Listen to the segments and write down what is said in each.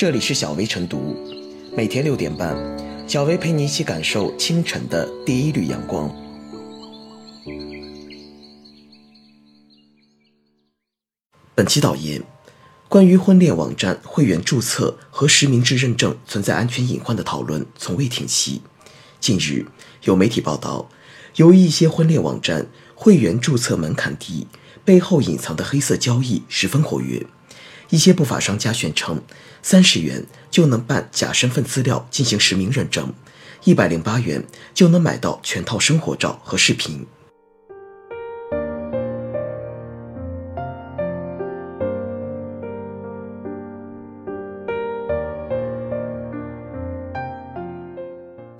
这里是小薇晨读，每天六点半，小薇陪你一起感受清晨的第一缕阳光。本期导言：关于婚恋网站会员注册和实名制认证存在安全隐患的讨论从未停息。近日，有媒体报道，由于一些婚恋网站会员注册门槛低，背后隐藏的黑色交易十分活跃。一些不法商家宣称，三十元就能办假身份资料进行实名认证，一百零八元就能买到全套生活照和视频。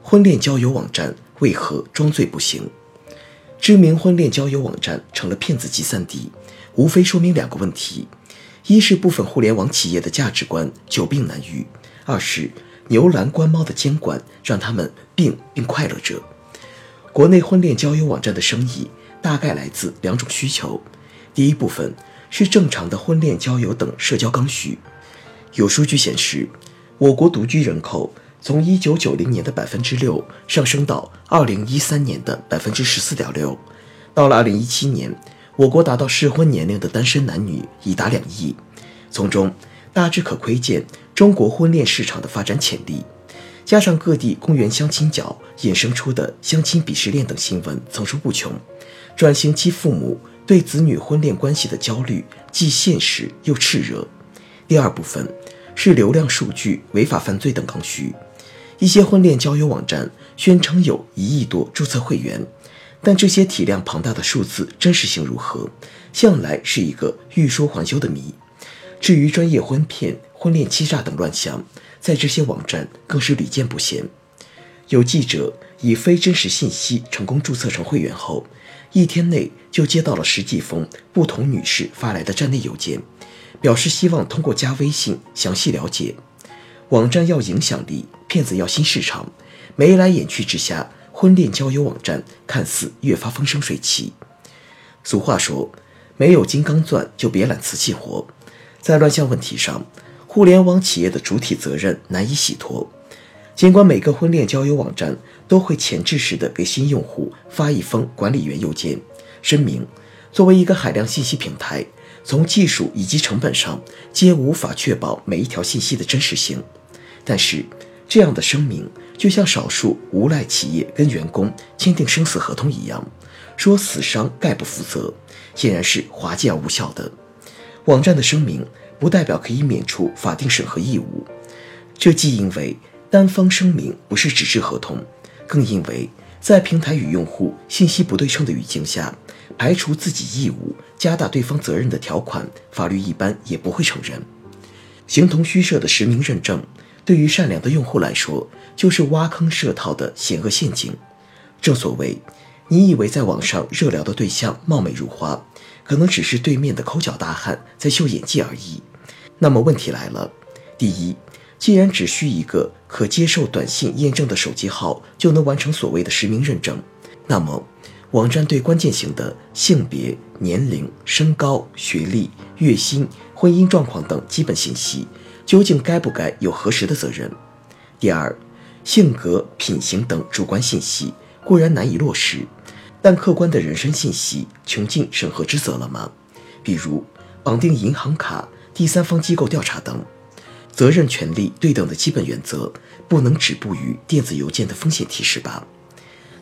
婚恋交友网站为何装醉不行？知名婚恋交友网站成了骗子集散地，无非说明两个问题。一是部分互联网企业的价值观久病难愈，二是牛栏官猫的监管让他们病并快乐着。国内婚恋交友网站的生意大概来自两种需求：第一部分是正常的婚恋交友等社交刚需。有数据显示，我国独居人口从一九九零年的百分之六上升到二零一三年的百分之十四点六，到了二零一七年。我国达到适婚年龄的单身男女已达两亿，从中大致可窥见中国婚恋市场的发展潜力。加上各地公园相亲角衍生出的相亲鄙视链等新闻层出不穷，转型期父母对子女婚恋关系的焦虑既现实又炽热。第二部分是流量数据、违法犯罪等刚需。一些婚恋交友网站宣称有一亿多注册会员。但这些体量庞大的数字真实性如何，向来是一个欲说还休的谜。至于专业婚骗、婚恋欺诈等乱象，在这些网站更是屡见不鲜。有记者以非真实信息成功注册成会员后，一天内就接到了十几封不同女士发来的站内邮件，表示希望通过加微信详细了解。网站要影响力，骗子要新市场，眉来眼去之下。婚恋交友网站看似越发风生水起。俗话说，没有金刚钻就别揽瓷器活。在乱象问题上，互联网企业的主体责任难以洗脱。尽管每个婚恋交友网站都会前置式的给新用户发一封管理员邮件，声明作为一个海量信息平台，从技术以及成本上皆无法确保每一条信息的真实性。但是，这样的声明。就像少数无赖企业跟员工签订生死合同一样，说死伤概不负责，显然是滑稽而无效的。网站的声明不代表可以免除法定审核义务，这既因为单方声明不是纸质合同，更因为在平台与用户信息不对称的语境下，排除自己义务、加大对方责任的条款，法律一般也不会承认。形同虚设的实名认证。对于善良的用户来说，就是挖坑设套的险恶陷阱。正所谓，你以为在网上热聊的对象貌美如花，可能只是对面的抠脚大汉在秀演技而已。那么问题来了：第一，既然只需一个可接受短信验证的手机号就能完成所谓的实名认证，那么网站对关键型的性别、年龄、身高、学历、月薪、婚姻状况等基本信息。究竟该不该有核实的责任？第二，性格、品行等主观信息固然难以落实，但客观的人身信息穷尽审核之责了吗？比如绑定银行卡、第三方机构调查等，责任权利对等的基本原则不能止步于电子邮件的风险提示吧？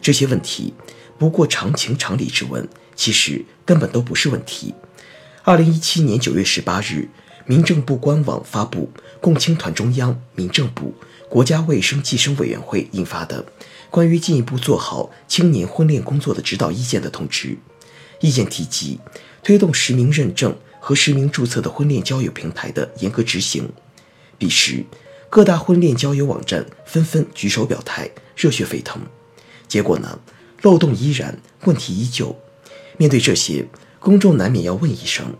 这些问题不过常情常理之问，其实根本都不是问题。二零一七年九月十八日。民政部官网发布共青团中央、民政部、国家卫生计生委员会印发的《关于进一步做好青年婚恋工作的指导意见》的通知，意见提及推动实名认证和实名注册的婚恋交友平台的严格执行。彼时，各大婚恋交友网站纷纷举手表态，热血沸腾。结果呢？漏洞依然，问题依旧。面对这些，公众难免要问一声。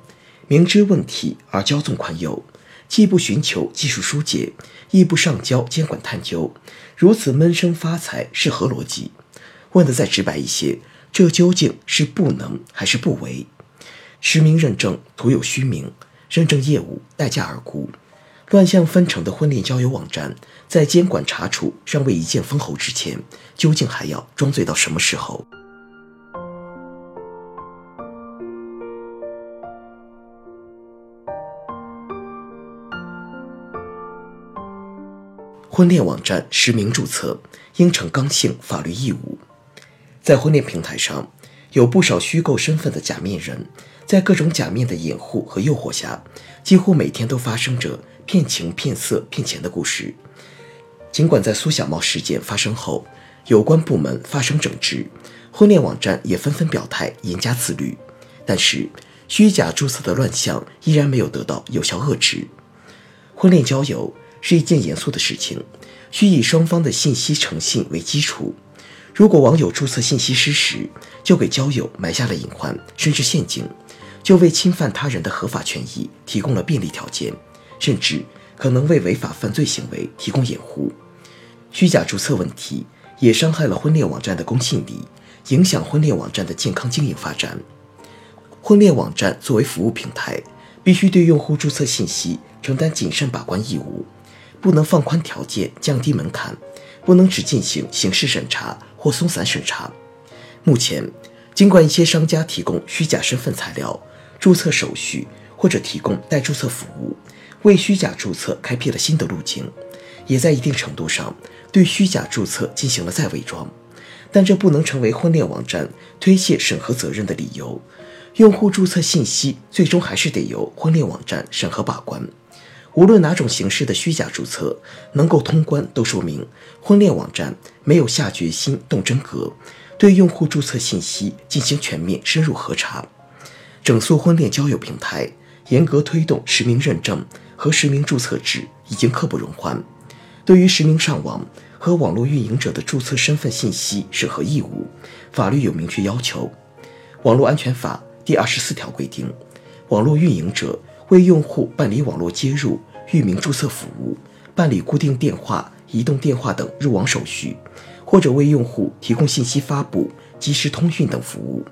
明知问题而骄纵宽宥，既不寻求技术疏解，亦不上交监管探究，如此闷声发财是何逻辑？问得再直白一些，这究竟是不能还是不为？实名认证徒有虚名，认证业务待价而沽。乱象纷呈的婚恋交友网站，在监管查处尚未一剑封喉之前，究竟还要装醉到什么时候？婚恋网站实名注册应成刚性法律义务。在婚恋平台上，有不少虚构身份的假面人，在各种假面的掩护和诱惑下，几乎每天都发生着。骗情、骗色、骗钱的故事。尽管在苏小茂事件发生后，有关部门发生整治，婚恋网站也纷纷表态严加自律，但是虚假注册的乱象依然没有得到有效遏制。婚恋交友是一件严肃的事情，需以双方的信息诚信为基础。如果网友注册信息失实，就给交友埋下了隐患，甚至陷阱，就为侵犯他人的合法权益提供了便利条件。甚至可能为违法犯罪行为提供掩护，虚假注册问题也伤害了婚恋网站的公信力，影响婚恋网站的健康经营发展。婚恋网站作为服务平台，必须对用户注册信息承担谨慎把关义务，不能放宽条件、降低门槛，不能只进行形式审查或松散审查。目前，尽管一些商家提供虚假身份材料、注册手续或者提供代注册服务。为虚假注册开辟了新的路径，也在一定程度上对虚假注册进行了再伪装，但这不能成为婚恋网站推卸审核责任的理由。用户注册信息最终还是得由婚恋网站审核把关。无论哪种形式的虚假注册能够通关，都说明婚恋网站没有下决心动真格，对用户注册信息进行全面深入核查。整肃婚恋交友平台，严格推动实名认证。和实名注册制已经刻不容缓。对于实名上网和网络运营者的注册身份信息审核义务，法律有明确要求。《网络安全法》第二十四条规定，网络运营者为用户办理网络接入、域名注册服务，办理固定电话、移动电话等入网手续，或者为用户提供信息发布、即时通讯等服务，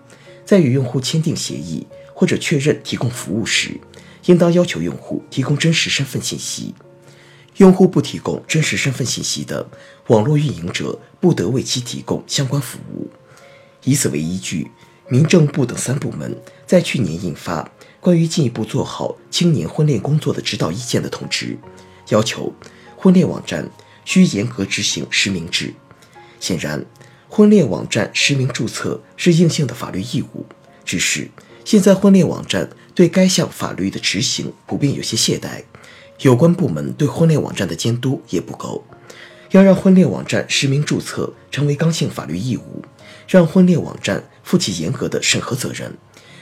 在与用户签订协议或者确认提供服务时。应当要求用户提供真实身份信息，用户不提供真实身份信息的，网络运营者不得为其提供相关服务。以此为依据，民政部等三部门在去年印发《关于进一步做好青年婚恋工作的指导意见》的通知，要求婚恋网站需严格执行实名制。显然，婚恋网站实名注册是硬性的法律义务，只是。现在婚恋网站对该项法律的执行普遍有些懈怠，有关部门对婚恋网站的监督也不够。要让婚恋网站实名注册成为刚性法律义务，让婚恋网站负起严格的审核责任，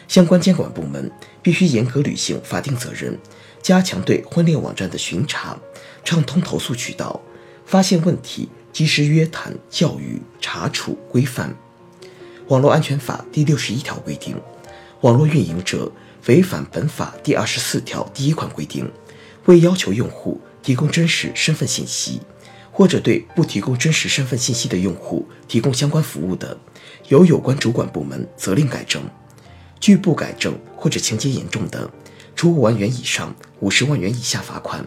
相关监管部门必须严格履行法定责任，加强对婚恋网站的巡查，畅通投诉渠道，发现问题及时约谈、教育、查处、规范。网络安全法第六十一条规定。网络运营者违反本法第二十四条第一款规定，未要求用户提供真实身份信息，或者对不提供真实身份信息的用户提供相关服务的，由有关主管部门责令改正；拒不改正或者情节严重的，处五万元以上五十万元以下罚款，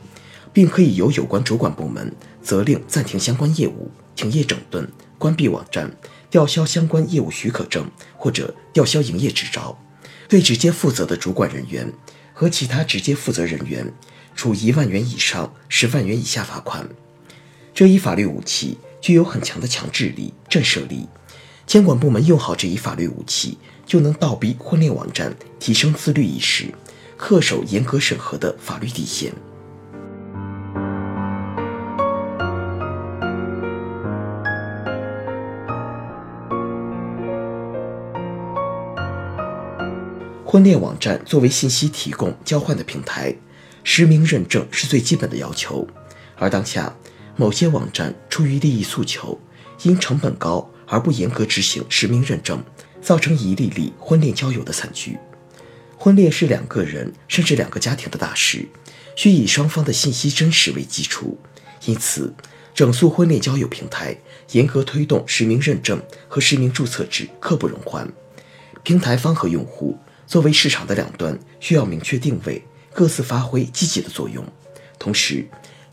并可以由有关主管部门责令暂停相关业务、停业整顿、关闭网站、吊销相关业务许可证或者吊销营业执照。对直接负责的主管人员和其他直接负责人员，处一万元以上十万元以下罚款。这一法律武器具有很强的强制力、震慑力。监管部门用好这一法律武器，就能倒逼婚恋网站提升自律意识，恪守严格审核的法律底线。婚恋网站作为信息提供交换的平台，实名认证是最基本的要求。而当下，某些网站出于利益诉求，因成本高而不严格执行实名认证，造成一例例婚恋交友的惨剧。婚恋是两个人甚至两个家庭的大事，需以双方的信息真实为基础。因此，整肃婚恋交友平台，严格推动实名认证和实名注册制，刻不容缓。平台方和用户。作为市场的两端，需要明确定位，各自发挥积极的作用。同时，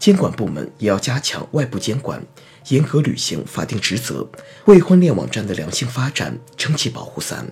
监管部门也要加强外部监管，严格履行法定职责，为婚恋网站的良性发展撑起保护伞。